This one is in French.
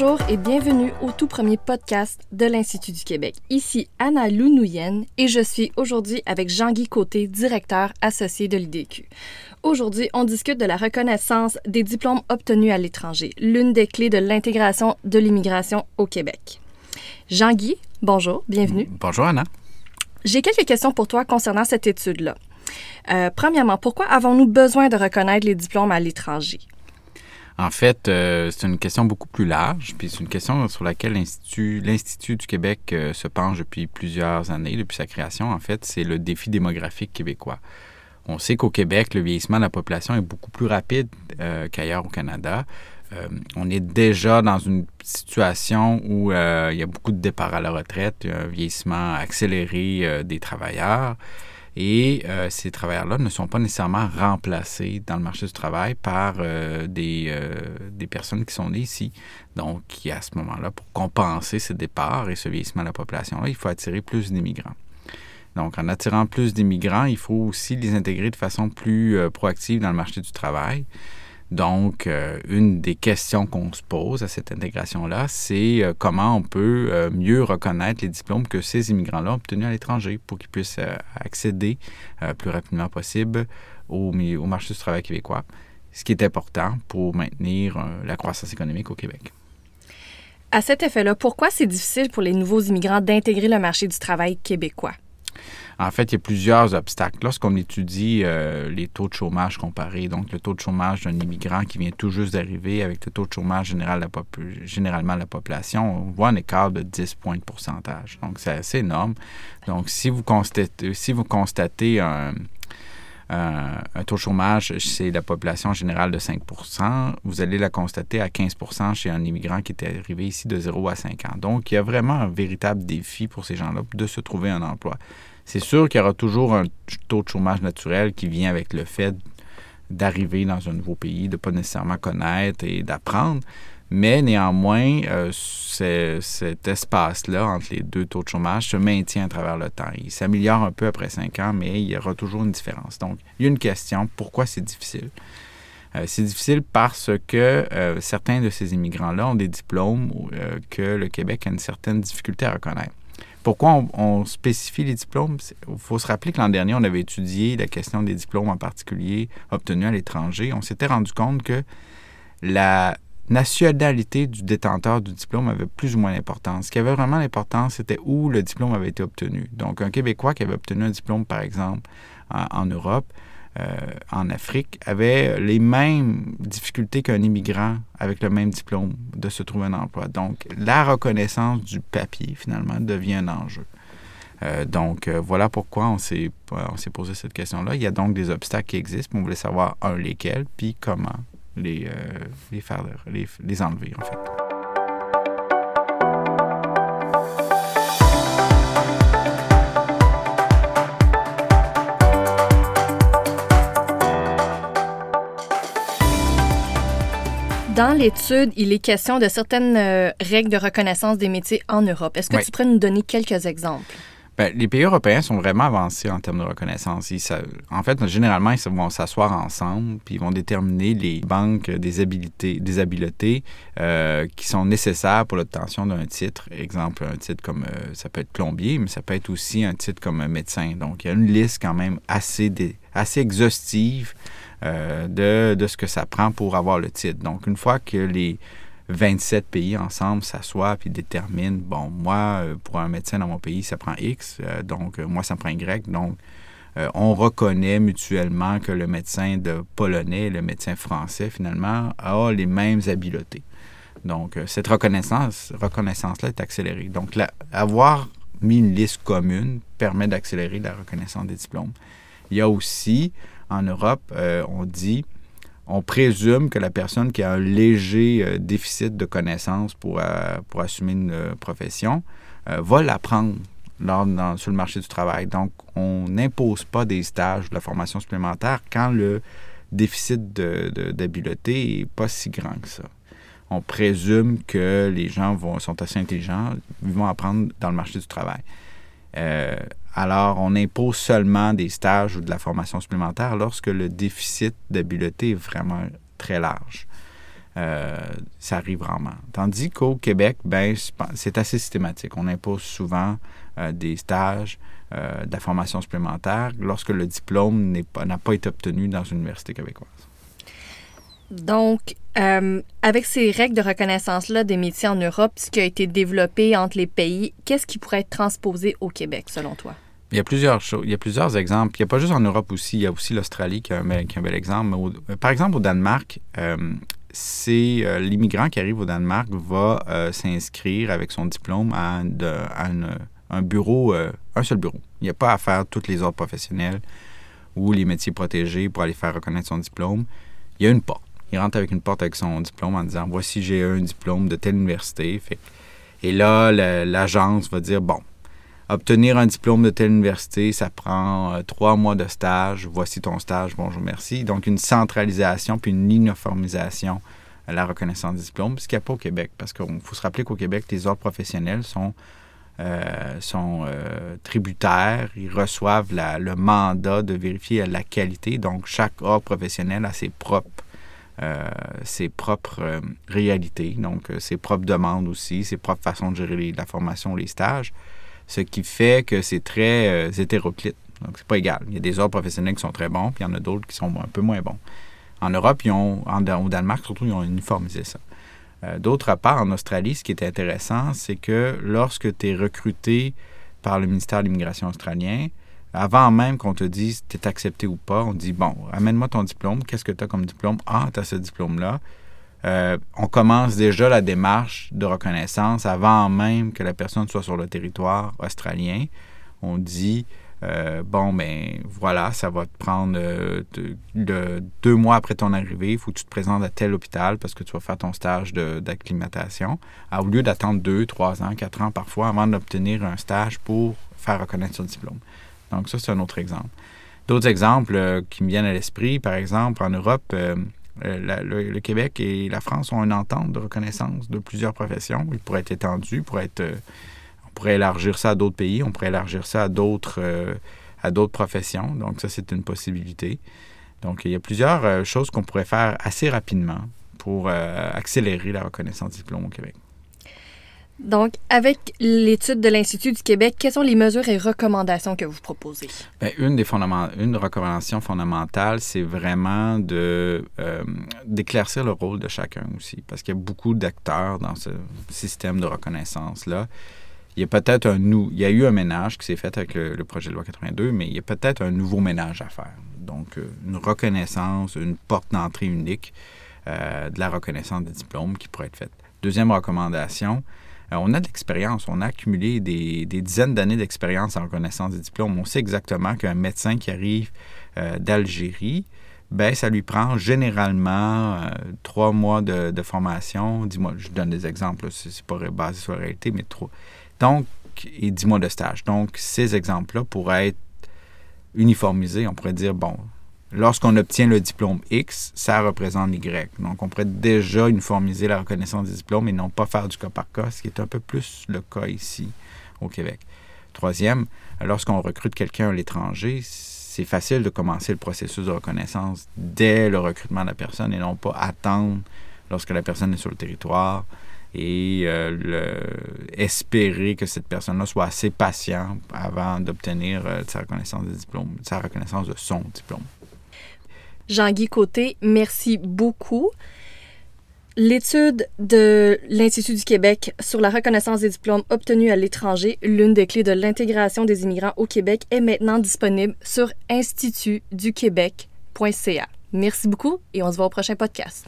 Bonjour et bienvenue au tout premier podcast de l'Institut du Québec. Ici Anna Lounouyen et je suis aujourd'hui avec Jean-Guy Côté, directeur associé de l'IDQ. Aujourd'hui, on discute de la reconnaissance des diplômes obtenus à l'étranger, l'une des clés de l'intégration de l'immigration au Québec. Jean-Guy, bonjour, bienvenue. Bonjour Anna. J'ai quelques questions pour toi concernant cette étude-là. Euh, premièrement, pourquoi avons-nous besoin de reconnaître les diplômes à l'étranger? En fait, euh, c'est une question beaucoup plus large, puis c'est une question sur laquelle l'Institut du Québec euh, se penche depuis plusieurs années, depuis sa création. En fait, c'est le défi démographique québécois. On sait qu'au Québec, le vieillissement de la population est beaucoup plus rapide euh, qu'ailleurs au Canada. on est déjà dans une situation où il y a beaucoup de départs à la retraite, un vieillissement accéléré des travailleurs. Et euh, ces travailleurs-là ne sont pas nécessairement remplacés dans le marché du travail par euh, des, euh, des, personnes qui sont nées ici. Donc, à ce moment-là, pour compenser ce départ et ce vieillissement de la population-là, il faut attirer plus d'immigrants. Donc, en attirant plus d'immigrants, il faut aussi les intégrer de façon plus proactive dans le marché du travail. Donc, euh, une des questions qu'on se pose à cette intégration-là, c'est euh, comment on peut euh, mieux reconnaître les diplômes que ces immigrants-là ont obtenus à l'étranger pour qu'ils puissent accéder plus rapidement possible au, au, marché du travail québécois, ce qui est important pour maintenir la croissance économique au Québec. À cet effet-là, pourquoi c'est difficile pour les nouveaux immigrants d'intégrer le marché du travail québécois? En fait, il y a plusieurs obstacles. Lorsqu'on étudie euh, les taux de chômage comparés, donc le taux de chômage d'un immigrant qui vient tout juste d'arriver avec le taux de chômage général généralement de la population, on voit un écart de 10 points de pourcentage. Donc, c'est assez énorme. Donc, si vous constatez, un, taux de chômage chez la population générale de 5% vous allez la constater à 15% chez un immigrant qui était arrivé ici de 0 à 5 ans. Donc, il y a vraiment un véritable défi pour ces gens-là de se trouver un emploi. C'est sûr qu'il y aura toujours un taux de chômage naturel qui vient avec le fait d'arriver dans un nouveau pays, de ne pas nécessairement connaître et d'apprendre. Mais néanmoins, euh, cet espace-là entre les deux taux de chômage se maintient à travers le temps. Il s'améliore un peu après cinq ans, mais il y aura toujours une différence. Donc, il y a une question, pourquoi c'est difficile? Euh, c'est difficile parce que euh, certains de ces immigrants-là ont des diplômes que le Québec a une certaine difficulté à reconnaître. Pourquoi on, spécifie les diplômes? Il faut se rappeler que l'an dernier, on avait étudié la question des diplômes en particulier obtenus à l'étranger. On s'était rendu compte que la nationalité du détenteur du diplôme avait plus ou moins d'importance. Ce qui avait vraiment l'importance, c'était où le diplôme avait été obtenu. Donc, un Québécois qui avait obtenu un diplôme, par exemple, en Europe, en Afrique avait les mêmes difficultés qu'un immigrant avec le même diplôme de se trouver un emploi. Donc, la reconnaissance du papier, finalement, devient un enjeu. Euh, donc, euh, voilà pourquoi on s'est, on s'est posé cette question-là. Il y a donc des obstacles qui existent, mais on voulait savoir, un, lesquels, puis comment les, les faire, les, les enlever, en fait. Dans l'étude, il est question de certaines euh, règles de reconnaissance des métiers en Europe. Est-ce que tu pourrais nous donner quelques exemples? Bien, les pays européens sont vraiment avancés en termes de reconnaissance. en fait, généralement, ils vont s'asseoir ensemble, puis ils vont déterminer les banques des habiletés, des habiletés euh, qui sont nécessaires pour l'obtention d'un titre. Exemple, un titre comme, euh, ça peut être plombier, mais ça peut être aussi un titre comme médecin. Donc, il y a une liste quand même assez, assez exhaustive de, de, ce que ça prend pour avoir le titre. Donc, une fois que les 27 pays ensemble s'assoient puis déterminent, bon, moi, euh, pour un médecin dans mon pays, ça prend X, euh, donc moi, ça prend Y. Donc, on reconnaît mutuellement que le médecin de polonais et le médecin français, finalement, a les mêmes habiletés. Donc, cette reconnaissance, reconnaissance-là est accélérée. Donc, avoir mis une liste commune permet d'accélérer la reconnaissance des diplômes. Il y a aussi en Europe, euh, on dit, on présume que la personne qui a un léger euh, déficit de connaissances pour, euh, pour assumer une profession va l'apprendre sur le marché du travail. Donc, on n'impose pas des stages de la formation supplémentaire quand le déficit d'habileté n'est pas si grand que ça. On présume que les gens vont, sont assez intelligents, ils vont apprendre dans le marché du travail. Alors, on impose seulement des stages ou de la formation supplémentaire lorsque le déficit d'habileté est vraiment très large. ça arrive rarement. Tandis qu'au Québec, ben, c'est assez systématique. On impose souvent des stages, de la formation supplémentaire lorsque le diplôme n'a pas été obtenu dans une université québécoise. Donc, euh, avec ces règles de reconnaissance-là des métiers en Europe, ce qui a été développé entre les pays, qu'est-ce qui pourrait être transposé au Québec, selon toi? Il y a plusieurs choses. Il y a plusieurs exemples. Il n'y a pas juste en Europe aussi. Il y a aussi l'Australie qui, a un bel exemple. Euh, par exemple, au Danemark, euh, c'est l'immigrant qui arrive au Danemark va s'inscrire avec son diplôme à, un bureau, un seul bureau. Il n'y a pas à faire toutes les ordres professionnels ou les métiers protégés pour aller faire reconnaître son diplôme. Il y a une porte il rentre avec une porte avec son diplôme en disant Voici, j'ai un diplôme de telle université. et là, l'agence va dire Bon, obtenir un diplôme de telle université, ça prend euh, trois mois de stage. Voici ton stage, bonjour, merci. Donc, une centralisation puis une uniformisation à la reconnaissance des diplômes, ce qu'il n'y a pas au Québec. Parce qu'il faut se rappeler qu'au Québec, les ordres professionnels sont, euh, sont euh, tributaires. Ils reçoivent le mandat de vérifier la qualité. Donc, chaque ordre professionnel a ses propres ses propres euh, réalités, donc euh, ses propres demandes aussi, ses propres façons de gérer la formation, les stages, ce qui fait que c'est très hétéroclite. Donc, c'est pas égal. Il y a des ordres professionnels qui sont très bons, puis il y en a d'autres qui sont un peu moins bons. En Europe, ils ont, au Danemark surtout, ils ont uniformisé ça. D'autre part, en Australie, ce qui est intéressant, c'est que lorsque tu es recruté par le ministère de l'Immigration australien, avant même qu'on te dise tu es accepté ou pas, on dit bon, amène-moi ton diplôme. Qu'est-ce que tu as comme diplôme? Ah, tu as ce diplôme-là. Euh, on commence déjà la démarche de reconnaissance avant même que la personne soit sur le territoire australien. On dit euh, bon, ben voilà, ça va te prendre euh, deux mois après ton arrivée, il faut que tu te présentes à tel hôpital parce que tu vas faire ton stage d'acclimatation. Au lieu d'attendre deux, trois ans, quatre ans parfois avant d'obtenir un stage pour faire reconnaître son diplôme. Donc ça, c'est un autre exemple. D'autres exemples euh, qui me viennent à l'esprit, par exemple, en Europe, euh, euh, le, Québec et la France ont une entente de reconnaissance de plusieurs professions. Il pourrait être étendu, pourrait être, on pourrait élargir ça à d'autres pays, on pourrait élargir ça à d'autres, à d'autres professions. Donc ça, c'est une possibilité. Donc il y a plusieurs choses qu'on pourrait faire assez rapidement pour accélérer la reconnaissance du diplôme au Québec. Donc, avec l'étude de l'Institut du Québec, quelles sont les mesures et recommandations que vous proposez? Bien, une des une recommandation fondamentale, c'est vraiment euh, d'éclaircir le rôle de chacun aussi, parce qu'il y a beaucoup d'acteurs dans ce système de reconnaissance-là. Il y a peut-être un il y a eu un ménage qui s'est fait avec le, projet de loi 82, mais il y a peut-être un nouveau ménage à faire. Donc, euh, une reconnaissance, une porte d'entrée unique euh, de la reconnaissance des diplômes qui pourrait être faite. Deuxième recommandation, on a de l'expérience, on a accumulé des, dizaines d'années d'expérience en reconnaissance des diplômes. On sait exactement qu'un médecin qui arrive euh, d'Algérie, ben, ça lui prend généralement euh, trois mois de, formation. Dis-moi, je donne des exemples, c'est pas basé sur la réalité, mais trois. Donc, et dix mois de stage. Donc, ces exemples-là pourraient être uniformisés. On pourrait dire, bon, Lorsqu'on obtient le diplôme X, ça représente Y. Donc, on pourrait déjà uniformiser la reconnaissance des diplômes et non pas faire du cas par cas, ce qui est un peu plus le cas ici au Québec. Troisième, lorsqu'on recrute quelqu'un à l'étranger, c'est facile de commencer le processus de reconnaissance dès le recrutement de la personne et non pas attendre lorsque la personne est sur le territoire et euh, espérer que cette personne-là soit assez patiente avant d'obtenir euh, sa reconnaissance des diplômes, sa reconnaissance de son diplôme. Jean-Guy Côté, merci beaucoup. L'étude de l'Institut du Québec sur la reconnaissance des diplômes obtenus à l'étranger, l'une des clés de l'intégration des immigrants au Québec, est maintenant disponible sur institutduquebec.ca. Merci beaucoup et on se voit au prochain podcast.